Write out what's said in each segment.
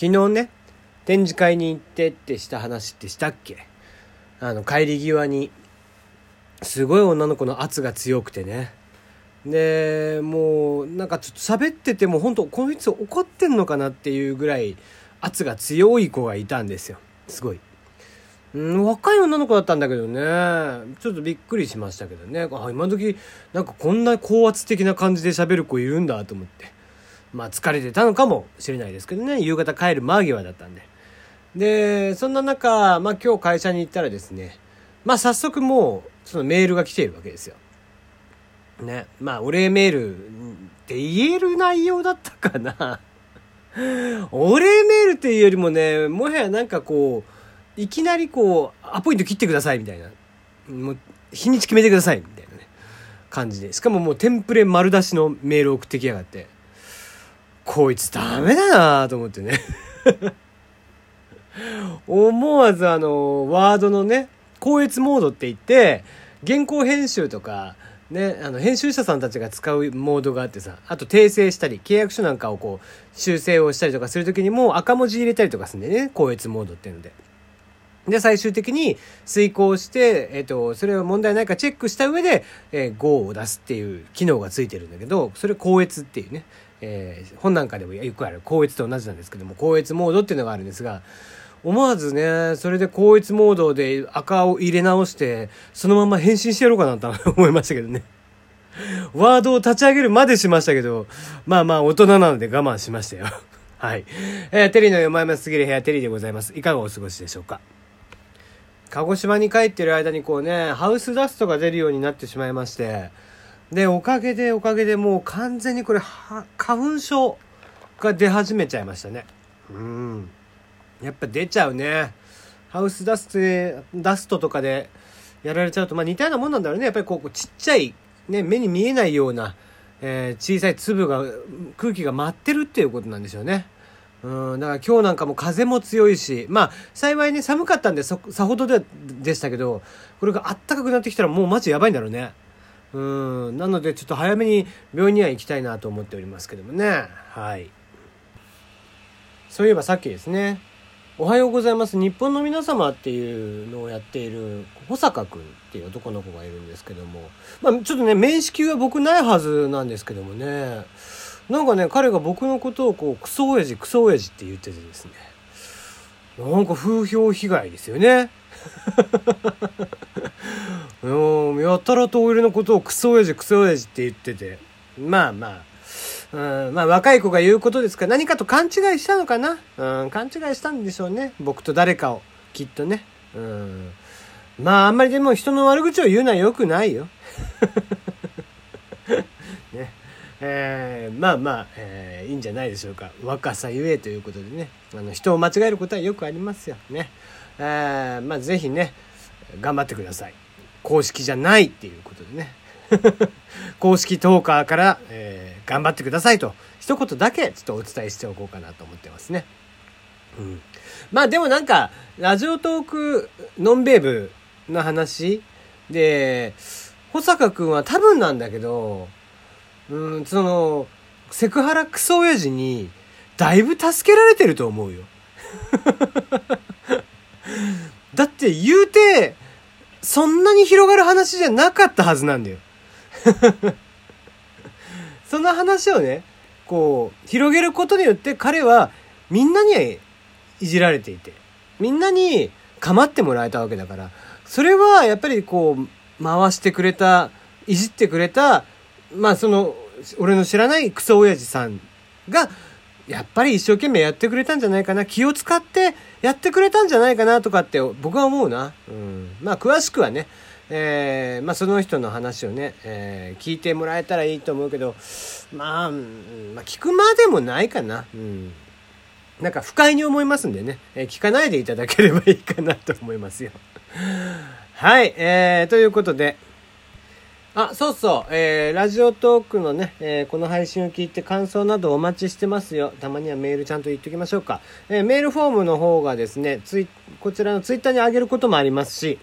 昨日ね、展示会に行ってってした話ってしたっけ？あの、帰り際に、すごい女の子の圧が強くてね。で、もう、なんかちょっと喋ってても、本当この人怒ってんのかなっていうぐらい圧が強い子がいたんですよ。すごい。うん、若い女の子だったんだけどね。ちょっとびっくりしましたけどね。あ、今時、なんかこんな高圧的な感じで喋る子いるんだと思って。まあ疲れてたのかもしれないですけどね。夕方帰る間際だったんで。で、そんな中、まあ今日会社に行ったらですね、まあ早速もう、そのメールが来ているわけですよ。ね。まあお礼メールって言える内容だったかな。お礼メールっていうよりもね、もはやなんかこう、いきなりこう、アポイント切ってくださいみたいな。もう、日にち決めてくださいみたいなね、感じで。しかももうテンプレ丸出しのメールを送ってきやがって。こいつダメだなと思ってね 思わずあの、ワードのね、高越モードって言って、原稿編集とか、ね、あの、編集者さんたちが使うモードがあってさ、あと訂正したり、契約書なんかをこう、修正をしたりとかするときにも赤文字入れたりとかするんでね、高越モードっていうので。で、最終的に遂行して、えっ、と、それは問題ないかチェックした上で、えー、GO を出すっていう機能がついてるんだけど、それ高越っていうね、えー、本なんかでもよくある高越と同じなんですけども、高越モードっていうのがあるんですが、思わずね、それで高越モードで赤を入れ直して、そのまま返信してやろうかなと思いましたけどね。ワードを立ち上げるまでしましたけど、まあまあ大人なので我慢しましたよ。はい。えー、テリーの読まれますぎる部屋テリーでございます。いかがお過ごしでしょうか？鹿児島に帰ってる間にこうね、ハウスダストが出るようになってしまいまして、で、おかげでおかげでもう完全にこれ、花粉症が出始めちゃいましたね。うん。やっぱ出ちゃうね。ハウスダスト、ダストとかでやられちゃうと、まあ似たようなもんなんだろうね。やっぱりこう、ちっちゃい、ね、目に見えないような、えー、小さい粒が、空気が舞ってるっていうことなんでしょうね。うん、だから今日なんかも風も強いし、まあ、幸いね、寒かったんで、さほどででしたけど、これがあったかくなってきたらもうマジやばいんだろうね。うん、なのでちょっと早めに病院には行きたいなと思っておりますけどもね。はい。そういえばさっきですね、おはようございます。日本の皆様っていうのをやっている、保坂くんっていう男の子がいるんですけども、まあちょっとね、面識は僕ないはずなんですけどもね、なんかね、彼が僕のことをこう、クソ親父、クソ親父って言っててですね。なんか風評被害ですよね。うん、やたらと俺のことをクソ親父、クソ親父って言ってて。まあまあ。うん、まあ若い子が言うことですから何かと勘違いしたのかなうん、勘違いしたんでしょうね。僕と誰かを。きっとね。うん。まああんまりでも人の悪口を言うのは良くないよ。ね。えー、まあまあ、えー、いいんじゃないでしょうか。若さゆえということでね。あの、人を間違えることはよくありますよ。ね。えー、まあぜひね、頑張ってください。公式じゃないっていうことでね。公式トーカーから、えー、頑張ってくださいと、一言だけちょっとお伝えしておこうかなと思ってますね。うん。まあでもなんか、ラジオトークノンベーブの話で、保坂くんは多分なんだけど、うん、その、セクハラクソ親父に、だいぶ助けられてると思うよ。だって言うて、そんなに広がる話じゃなかったはずなんだよ。その話をね、こう、広げることによって彼はみんなにいじられていて、みんなに構ってもらえたわけだから、それはやっぱりこう、回してくれた、いじってくれた、まあその、俺の知らないクソ親父さんが、やっぱり一生懸命やってくれたんじゃないかな。気を使ってやってくれたんじゃないかなとかって僕は思うな。うん。まあ詳しくはね、えー、まあその人の話をね、えー、聞いてもらえたらいいと思うけど、まあ、まあ聞くまでもないかな。うん。なんか不快に思いますんでね、えー、聞かないでいただければいいかなと思いますよ。はい、えー、ということで、あ、そうそう、えー、ラジオトークのね、えー、この配信を聞いて感想などお待ちしてますよ。たまにはメールちゃんと言っておきましょうか。えー、メールフォームの方がですね、ツイこちらのツイッターに上げることもありますし、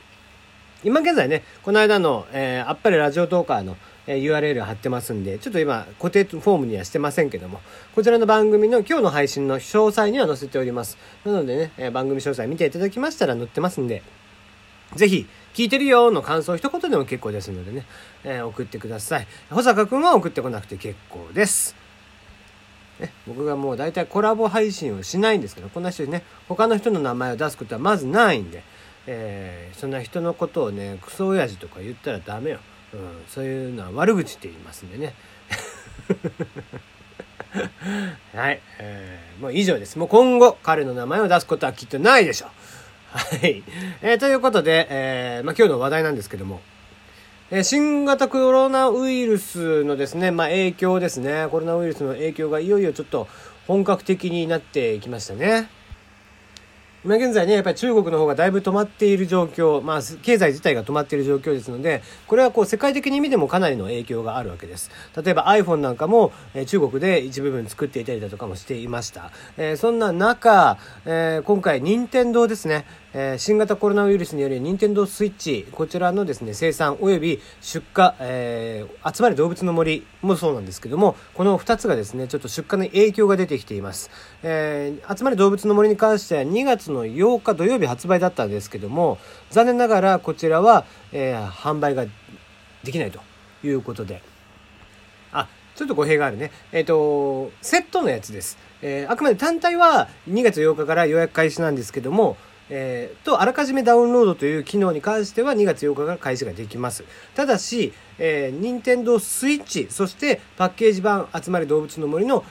今現在ね、この間の、えー、あっぱれラジオトーカーの、えー URL 貼ってますんで、ちょっと今固定フォームにはしてませんけども、こちらの番組の今日の配信の詳細には載せております。なのでね、えー番組詳細見ていただきましたら載ってますんで、ぜひ、聞いてるよの感想一言でも結構ですのでね、えー送ってください。保坂くんは送ってこなくて結構です。ね、僕がもう大体コラボ配信をしないんですけど、こんな人にね、他の人の名前を出すことはまずないんで、えーそんな人のことをね、クソ親父とか言ったらダメよ。うん、そういうのは悪口って言いますんでね。はい、えーもう以上です。もう今後彼の名前を出すことはきっとないでしょう。はい。えーということで、えーまあ、今日の話題なんですけども、えー新型コロナウイルスのですね、まあ、影響ですね。コロナウイルスの影響がいよいよちょっと本格的になってきましたね。今現在ね、やっぱり中国の方がだいぶ止まっている状況、まあ、経済自体が止まっている状況ですので、これはこう世界的に見てもかなりの影響があるわけです。例えば iPhone なんかも、えー中国で一部分作っていたりだとかもしていました。えーそんな中、えー今回、任天堂ですね、えー新型コロナウイルスにより任天堂スイッチ、こちらのですね、生産及び出荷、えー集まる動物の森もそうなんですけども、この2つがですね、ちょっと出荷に影響が出てきています。えー集まる動物の森に関しては2月のの8日土曜日発売だったんですけども、残念ながらこちらは、えー販売ができないということで、あ、ちょっと語弊があるね。えっ、と、セットのやつです。えーあくまで単体は2月8日から予約開始なんですけども、えーと、あらかじめダウンロードという機能に関しては2月8日から開始ができます。ただし、えー、任天堂スイッチ、そしてパッケージ版集まり動物の森の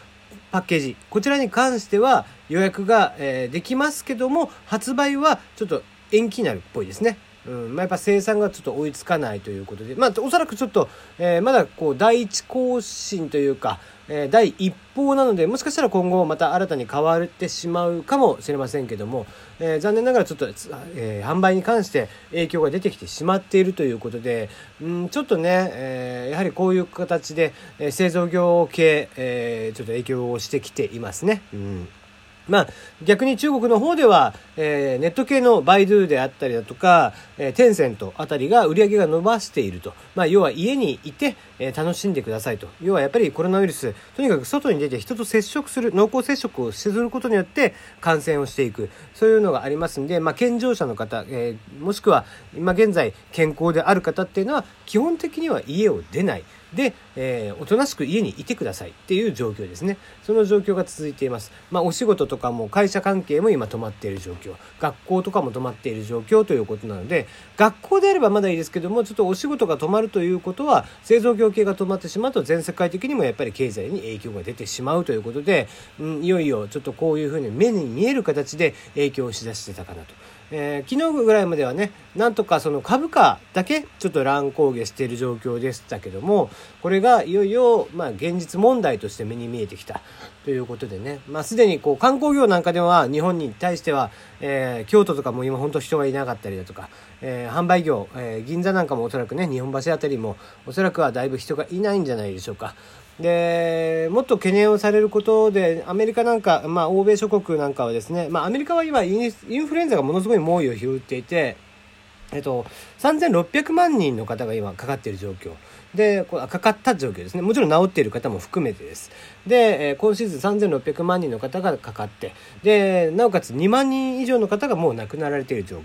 パッケージ、こちらに関しては予約が、えーできますけども、発売はちょっと延期になるっぽいですね。うん。まあ、やっぱ生産がちょっと追いつかないということで、まあ、おそらくちょっと、えーまだこう第一更新というか、え第一報なのでもしかしたら今後また新たに変わってしまうかもしれませんけども、えー残念ながらちょっと、えー販売に関して影響が出てきてしまっているということで、うん、ちょっとね、えーやはりこういう形で、え製造業系、えちょっと影響をしてきていますね。うんまあ、逆に中国の方では、えーネット系のバイドゥであったりだとか、えーテンセントあたりが売り上げが伸ばしていると。まあ、要は家にいて、えー楽しんでくださいと。要はやっぱりコロナウイルス、とにかく外に出て人と接触する、濃厚接触をすることによって感染をしていく。そういうのがありますんで、まあ、健常者の方、えーもしくは今現在健康である方っていうのは、基本的には家を出ない。で、えーおとなしく家にいてくださいっていう状況ですね。その状況が続いています。まあ、お仕事とかも会社関係も今止まっている状況。学校とかも止まっている状況ということなので、学校であればまだいいですけども、ちょっとお仕事が止まるということは、製造業系が止まってしまうと全世界的にもやっぱり経済に影響が出てしまうということで、うん、いよいよちょっとこういうふうに目に見える形で影響をしだしてたかなと。えー昨日ぐらいまではねなんとかその株価だけちょっと乱高下している状況でしたけどもこれがいよいよまあ現実問題として目に見えてきたということでね、まあ、すでにこう観光業なんかでは日本に対しては、えー京都とかも今本当人がいなかったりだとか、えー販売業、えー銀座なんかもおそらくね日本橋あたりもおそらくはだいぶ人がいないんじゃないでしょうか。でもっと懸念をされることでアメリカなんか、まあ、欧米諸国なんかはですね、まあ、アメリカは今インフルエンザがものすごい猛威を振るっていて、えっと、3600万人の方が今かかっている状況。でかかった状況ですね。もちろん治っている方も含めてです。で、え今シーズン3600万人の方がかかってでなおかつ2万人以上の方がもう亡くなられている状況。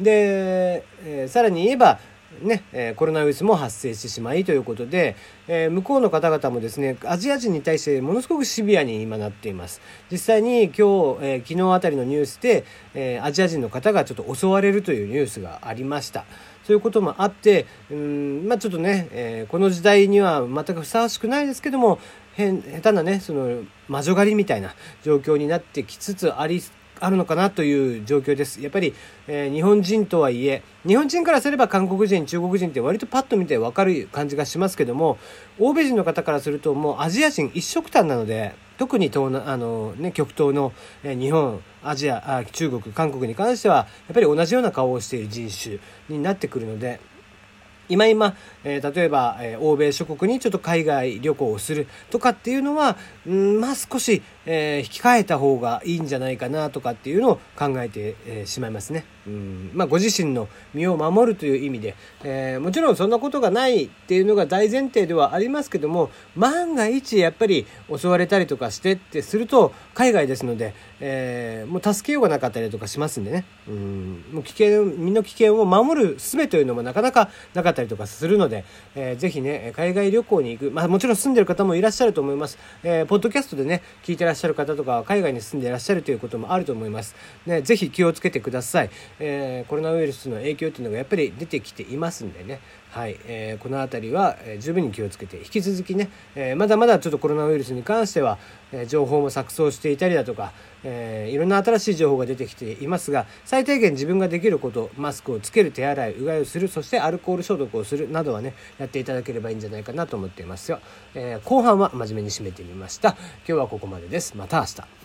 で、えーさらに言えばね、えコロナウイルスも発生してしまいということで、え向こうの方々もですね、アジア人に対してものすごくシビアに今なっています。実際に今日、え昨日あたりのニュースで、えアジア人の方がちょっと襲われるというニュースがありました。そういうこともあって、うん、まあちょっとね、えこの時代には全くふさわしくないですけども、変、下手なね、その、魔女狩りみたいな状況になってきつつあり、あるのかなという状況です。やっぱり、えー日本人とはいえ、日本人からすれば韓国人、中国人って割とパッと見てわかる感じがしますけども、欧米人の方からするともうアジア人一色単なので、特に東南あの、ね、極東の、え日本、アジアあ、中国、韓国に関しては、やっぱり同じような顔をしている人種になってくるので、今今、えー例えば、えー欧米諸国にちょっと海外旅行をするとかっていうのは、うん、まあ少し、えー、引き換えた方がいいんじゃないかなとかっていうのを考えて、えー、しまいますね。うんまあ、ご自身の身を守るという意味で、えー、もちろんそんなことがないっていうのが大前提ではありますけども万が一やっぱり襲われたりとかしてってすると海外ですので、えー、もう助けようがなかったりとかしますんでねうんもう危険身の危険を守る術というのもなかなかなかったたりとかするので、えー、ぜひね海外旅行に行く、まあ、もちろん住んでる方もいらっしゃると思います、えー、ポッドキャストでね聞いてらっしゃる方とか海外に住んでいらっしゃるということもあると思います、ね、ぜひ気をつけてください。えー、コロナウイルスの影響っていうのがやっぱり出てきていますんでね、はいえー、この辺りは、え十分に気をつけて引き続きね、えー、まだまだちょっとコロナウイルスに関しては、え情報も錯綜していたりだとか、えいろんな新しい情報が出てきていますが最低限自分ができることマスクをつける手洗いうがいをするそしてアルコール消毒をするなどはねやっていただければいいんじゃないかなと思っていますよ、え後半は真面目に締めてみました。今日はここまでです。また明日。